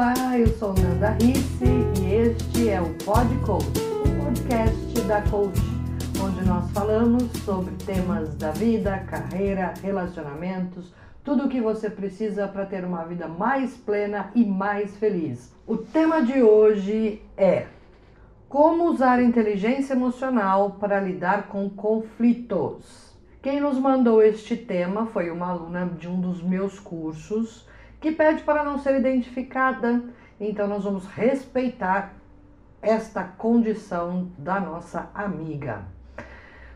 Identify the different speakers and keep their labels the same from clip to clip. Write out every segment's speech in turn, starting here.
Speaker 1: Olá, eu sou Nanda Risse e este é o Pod Coach, o podcast da Coach, onde nós falamos sobre temas da vida, carreira, relacionamentos, tudo o que você precisa para ter uma vida mais plena e mais feliz. O tema de hoje é como usar inteligência emocional para lidar com conflitos. Quem nos mandou este tema foi uma aluna de um dos meus cursos que pede para não ser identificada. Então nós vamos respeitar esta condição da nossa amiga.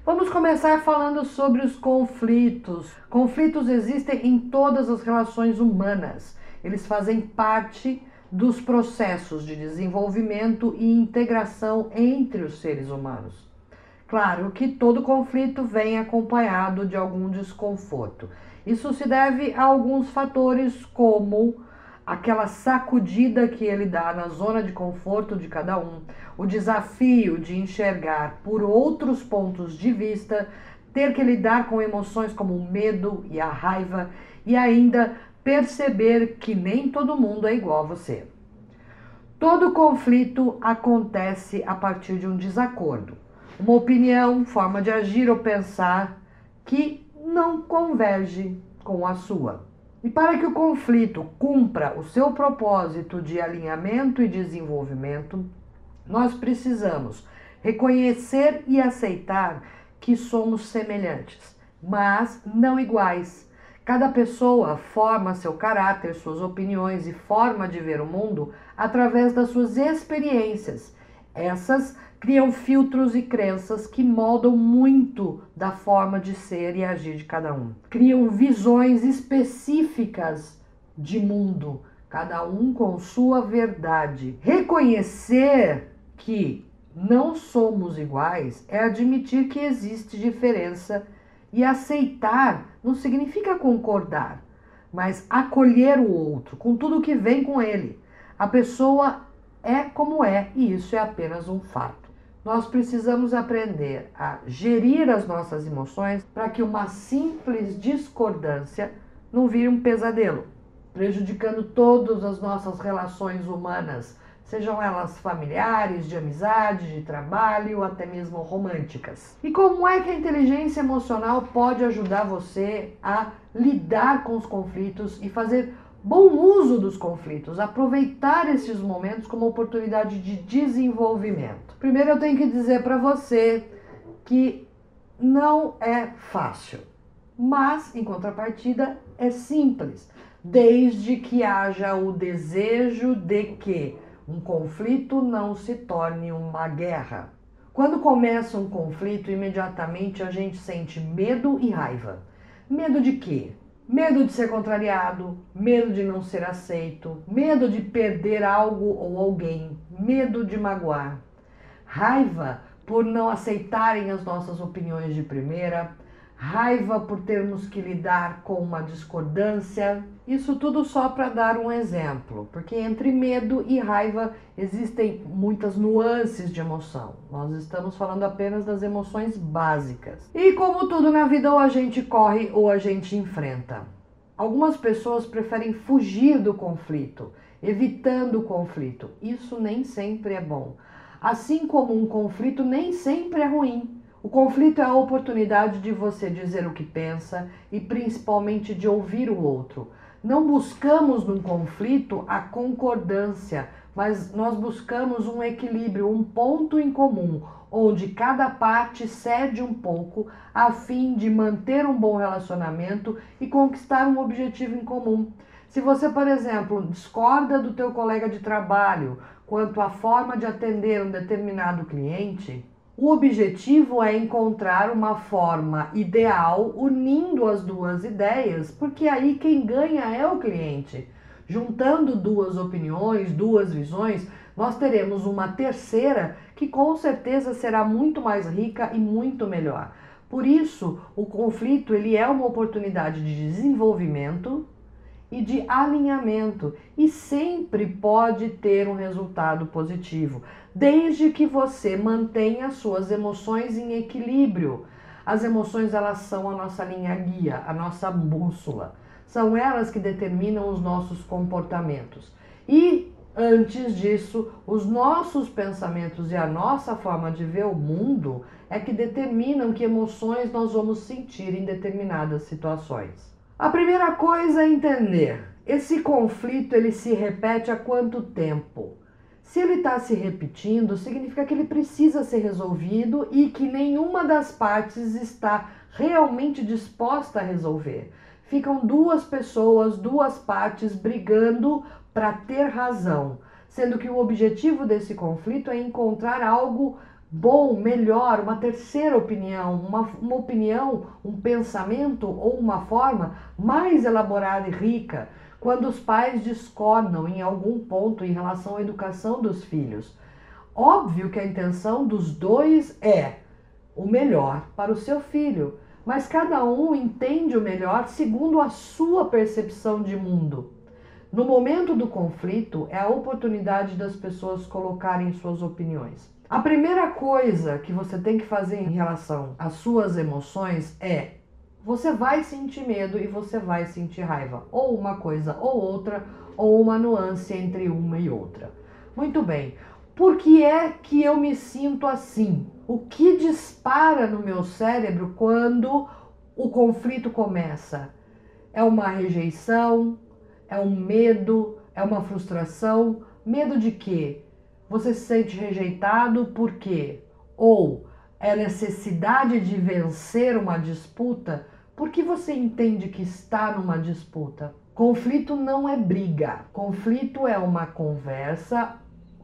Speaker 1: Vamos começar falando sobre os conflitos. Conflitos existem em todas as relações humanas. Eles fazem parte dos processos de desenvolvimento e integração entre os seres humanos. Claro que todo conflito vem acompanhado de algum desconforto. Isso se deve a alguns fatores, como aquela sacudida que ele dá na zona de conforto de cada um, o desafio de enxergar por outros pontos de vista, ter que lidar com emoções como o medo e a raiva e ainda perceber que nem todo mundo é igual a você. Todo conflito acontece a partir de um desacordo, uma opinião, forma de agir ou pensar que não converge com a sua. E para que o conflito cumpra o seu propósito de alinhamento e desenvolvimento, nós precisamos reconhecer e aceitar que somos semelhantes, mas não iguais. Cada pessoa forma seu caráter, suas opiniões e forma de ver o mundo através das suas experiências. Essas criam filtros e crenças que moldam muito da forma de ser e agir de cada um. Criam visões específicas de mundo, cada um com sua verdade. Reconhecer que não somos iguais é admitir que existe diferença e aceitar não significa concordar, mas acolher o outro com tudo que vem com ele. A pessoa é como é e isso é apenas um fato. Nós precisamos aprender a gerir as nossas emoções para que uma simples discordância não vire um pesadelo, prejudicando todas as nossas relações humanas, sejam elas familiares, de amizade, de trabalho, ou até mesmo românticas. E como é que a inteligência emocional pode ajudar você a lidar com os conflitos e fazer bom uso dos conflitos, aproveitar esses momentos como oportunidade de desenvolvimento. Primeiro eu tenho que dizer para você que não é fácil, mas em contrapartida é simples, desde que haja o desejo de que um conflito não se torne uma guerra. Quando começa um conflito, imediatamente a gente sente medo e raiva. Medo de quê? Medo de ser contrariado, medo de não ser aceito, medo de perder algo ou alguém, medo de magoar, raiva por não aceitarem as nossas opiniões de primeira, raiva por termos que lidar com uma discordância. Isso tudo só para dar um exemplo, porque entre medo e raiva existem muitas nuances de emoção. Nós estamos falando apenas das emoções básicas. E como tudo na vida, ou a gente corre ou a gente enfrenta. Algumas pessoas preferem fugir do conflito, evitando o conflito. Isso nem sempre é bom. Assim como um conflito nem sempre é ruim. O conflito é a oportunidade de você dizer o que pensa e principalmente de ouvir o outro. Não buscamos num conflito a concordância, mas nós buscamos um equilíbrio, um ponto em comum, onde cada parte cede um pouco a fim de manter um bom relacionamento e conquistar um objetivo em comum. Se você, por exemplo, discorda do teu colega de trabalho quanto à forma de atender um determinado cliente, o objetivo é encontrar uma forma ideal unindo as duas ideias, porque aí quem ganha é o cliente. Juntando duas opiniões, duas visões, nós teremos uma terceira que com certeza será muito mais rica e muito melhor. Por isso, o conflito ele é uma oportunidade de desenvolvimento e de alinhamento e sempre pode ter um resultado positivo, desde que você mantenha suas emoções em equilíbrio. As emoções elas são a nossa linha guia, a nossa bússola. São elas que determinam os nossos comportamentos. E Antes disso, os nossos pensamentos e a nossa forma de ver o mundo é que determinam que emoções nós vamos sentir em determinadas situações. A primeira coisa é entender: esse conflito ele se repete há quanto tempo? Se ele está se repetindo, significa que ele precisa ser resolvido e que nenhuma das partes está realmente disposta a resolver. Ficam duas pessoas, duas partes brigando para ter razão, sendo que o objetivo desse conflito é encontrar algo bom, melhor, uma terceira opinião, uma, uma opinião, um pensamento ou uma forma mais elaborada e rica, quando os pais discordam em algum ponto em relação à educação dos filhos. Óbvio que a intenção dos dois é o melhor para o seu filho, mas cada um entende o melhor segundo a sua percepção de mundo. No momento do conflito, é a oportunidade das pessoas colocarem suas opiniões. A primeira coisa que você tem que fazer em relação às suas emoções é você vai sentir medo e você vai sentir raiva, ou uma coisa ou outra, ou uma nuance entre uma e outra. Muito bem. Por que é que eu me sinto assim? O que dispara no meu cérebro quando o conflito começa? É uma rejeição? É um medo? É uma frustração? Medo de quê? Você se sente rejeitado por quê? Ou é necessidade de vencer uma disputa? Por que você entende que está numa disputa? Conflito não é briga. Conflito é uma conversa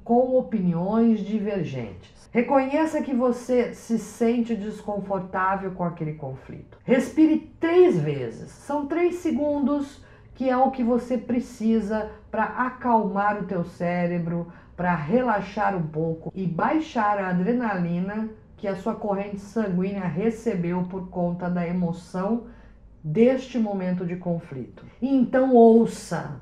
Speaker 1: com opiniões divergentes. Reconheça que você se sente desconfortável com aquele conflito. Respire três vezes. São três segundos que é o que você precisa para acalmar o teu cérebro, para relaxar um pouco e baixar a adrenalina que a sua corrente sanguínea recebeu por conta da emoção deste momento de conflito. Então ouça,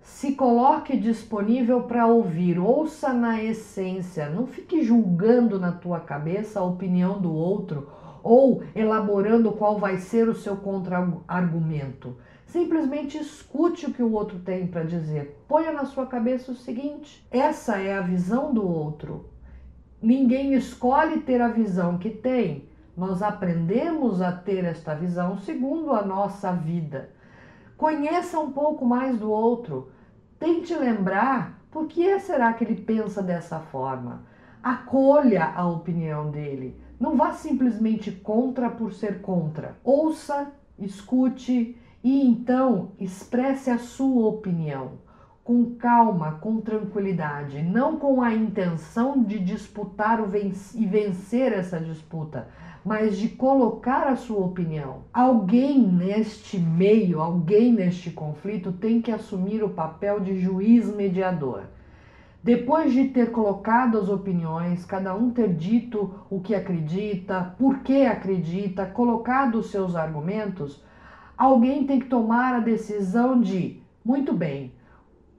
Speaker 1: se coloque disponível para ouvir, ouça na essência, não fique julgando na tua cabeça a opinião do outro ou elaborando qual vai ser o seu contra-argumento. Simplesmente escute o que o outro tem para dizer. Ponha na sua cabeça o seguinte: essa é a visão do outro. Ninguém escolhe ter a visão que tem. Nós aprendemos a ter esta visão segundo a nossa vida. Conheça um pouco mais do outro. Tente lembrar por que será que ele pensa dessa forma. Acolha a opinião dele. Não vá simplesmente contra por ser contra. Ouça, escute e então expresse a sua opinião com calma, com tranquilidade, não com a intenção de disputar e vencer essa disputa, mas de colocar a sua opinião. Alguém neste meio, alguém neste conflito tem que assumir o papel de juiz mediador. Depois de ter colocado as opiniões, cada um ter dito o que acredita, por que acredita, colocado os seus argumentos, alguém tem que tomar a decisão de, muito bem,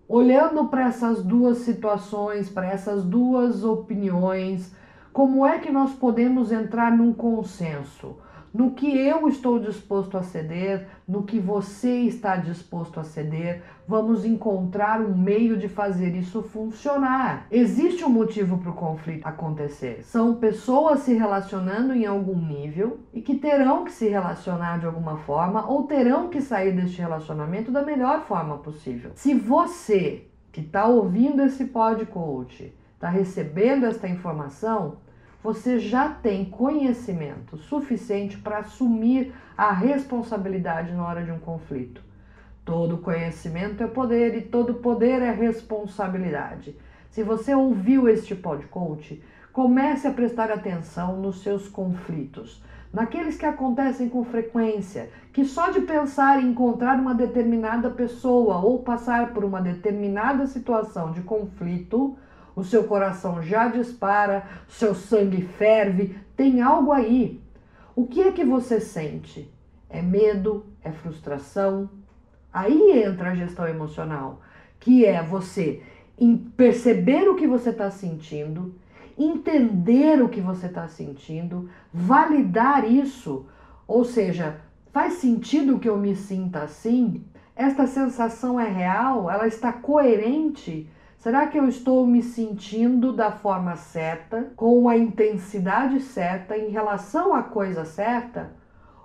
Speaker 1: olhando para essas duas situações, para essas duas opiniões, como é que nós podemos entrar num consenso? No que eu estou disposto a ceder, no que você está disposto a ceder, vamos encontrar um meio de fazer isso funcionar. Existe um motivo para o conflito acontecer. São pessoas se relacionando em algum nível e que terão que se relacionar de alguma forma ou terão que sair deste relacionamento da melhor forma possível. Se você que está ouvindo esse podcast está recebendo esta informação, você já tem conhecimento suficiente para assumir a responsabilidade na hora de um conflito. Todo conhecimento é poder e todo poder é responsabilidade. Se você ouviu este podcast, comece a prestar atenção nos seus conflitos, naqueles que acontecem com frequência, que só de pensar em encontrar uma determinada pessoa ou passar por uma determinada situação de conflito, o seu coração já dispara, seu sangue ferve, tem algo aí. O que é que você sente? É medo? É frustração? Aí entra a gestão emocional, que é você perceber o que você está sentindo, entender o que você está sentindo, validar isso. Ou seja, faz sentido que eu me sinta assim? Esta sensação é real? Ela está coerente? Será que eu estou me sentindo da forma certa, com a intensidade certa, em relação à coisa certa?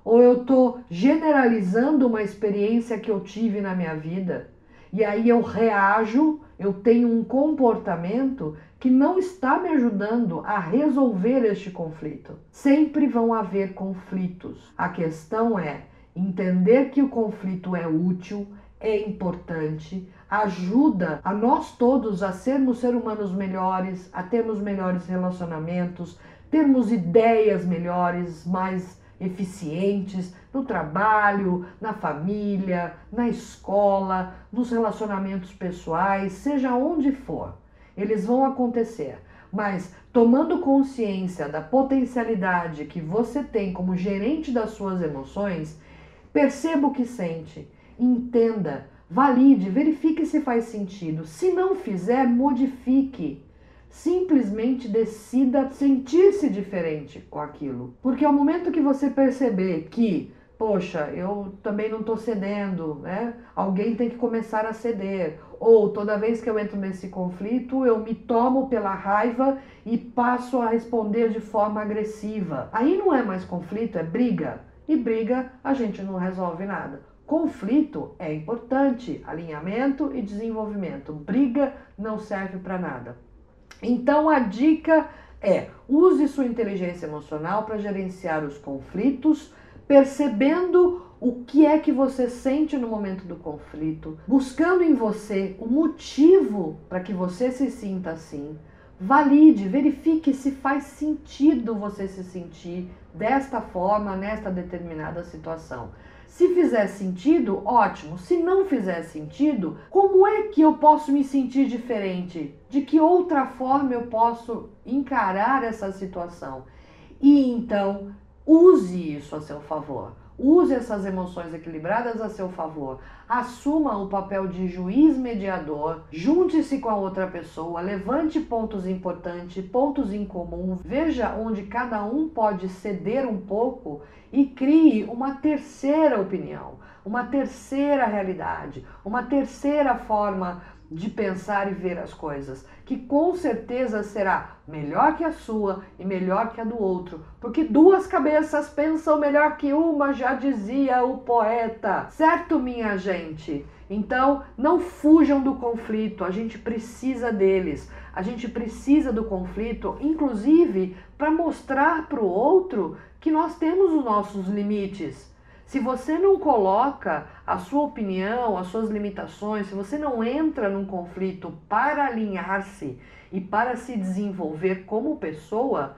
Speaker 1: Ou eu estou generalizando uma experiência que eu tive na minha vida e aí eu reajo, eu tenho um comportamento que não está me ajudando a resolver este conflito? Sempre vão haver conflitos. A questão é entender que o conflito é útil, é importante, ajuda a nós todos a sermos seres humanos melhores, a termos melhores relacionamentos, termos ideias melhores, mais eficientes no trabalho, na família, na escola, nos relacionamentos pessoais, seja onde for. Eles vão acontecer. Mas tomando consciência da potencialidade que você tem como gerente das suas emoções, perceba o que sente, entenda Valide, verifique se faz sentido. Se não fizer, modifique. Simplesmente decida sentir-se diferente com aquilo. Porque ao momento que você perceber que, poxa, eu também não estou cedendo, né? Alguém tem que começar a ceder. Ou toda vez que eu entro nesse conflito, eu me tomo pela raiva e passo a responder de forma agressiva. Aí não é mais conflito, é briga. E briga a gente não resolve nada. Conflito é importante, alinhamento e desenvolvimento. Briga não serve para nada. Então a dica é: use sua inteligência emocional para gerenciar os conflitos, percebendo o que é que você sente no momento do conflito, buscando em você o motivo para que você se sinta assim. Valide, verifique se faz sentido você se sentir desta forma, nesta determinada situação. Se fizer sentido, ótimo. Se não fizer sentido, como é que eu posso me sentir diferente? De que outra forma eu posso encarar essa situação? E então, use isso a seu favor. Use essas emoções equilibradas a seu favor. Assuma o papel de juiz mediador. Junte-se com a outra pessoa. Levante pontos importantes, pontos em comum. Veja onde cada um pode ceder um pouco e crie uma terceira opinião, uma terceira realidade, uma terceira forma de pensar e ver as coisas, que com certeza será melhor que a sua e melhor que a do outro, porque duas cabeças pensam melhor que uma, já dizia o poeta. Certo, minha gente? Então, não fujam do conflito, a gente precisa deles. A gente precisa do conflito, inclusive para mostrar para o outro que nós temos os nossos limites se você não coloca a sua opinião, as suas limitações, se você não entra num conflito para alinhar-se e para se desenvolver como pessoa,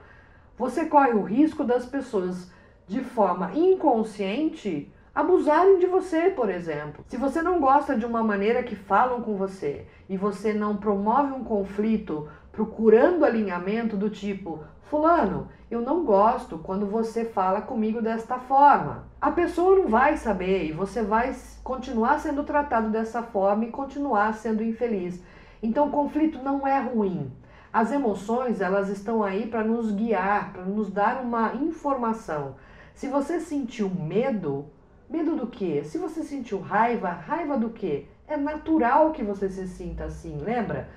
Speaker 1: você corre o risco das pessoas, de forma inconsciente, abusarem de você, por exemplo. Se você não gosta de uma maneira que falam com você e você não promove um conflito procurando alinhamento do tipo, Fulano, eu não gosto quando você fala comigo desta forma. A pessoa não vai saber e você vai continuar sendo tratado dessa forma e continuar sendo infeliz. Então, conflito não é ruim. As emoções, elas estão aí para nos guiar, para nos dar uma informação. Se você sentiu medo, medo do quê? Se você sentiu raiva, raiva do quê? É natural que você se sinta assim, lembra?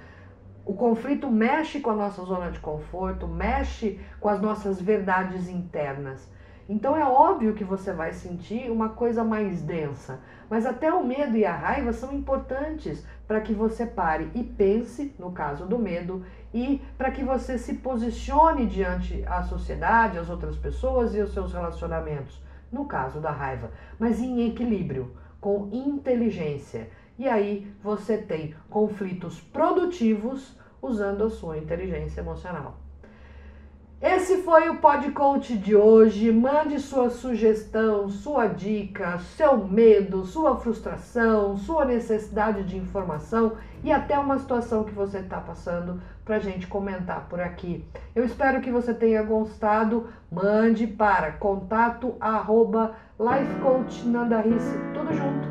Speaker 1: O conflito mexe com a nossa zona de conforto, mexe com as nossas verdades internas. Então é óbvio que você vai sentir uma coisa mais densa, mas até o medo e a raiva são importantes para que você pare e pense, no caso do medo, e para que você se posicione diante a sociedade, as outras pessoas e os seus relacionamentos, no caso da raiva, mas em equilíbrio, com inteligência. E aí você tem conflitos produtivos usando a sua inteligência emocional. Esse foi o Podcoach de hoje. Mande sua sugestão, sua dica, seu medo, sua frustração, sua necessidade de informação e até uma situação que você está passando para a gente comentar por aqui. Eu espero que você tenha gostado. Mande para contato arroba lifecoachnandarice, tudo junto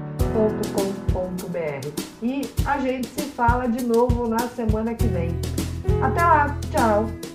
Speaker 1: www.cultura.com.br. E a gente se fala de novo na semana que vem. Até lá, tchau!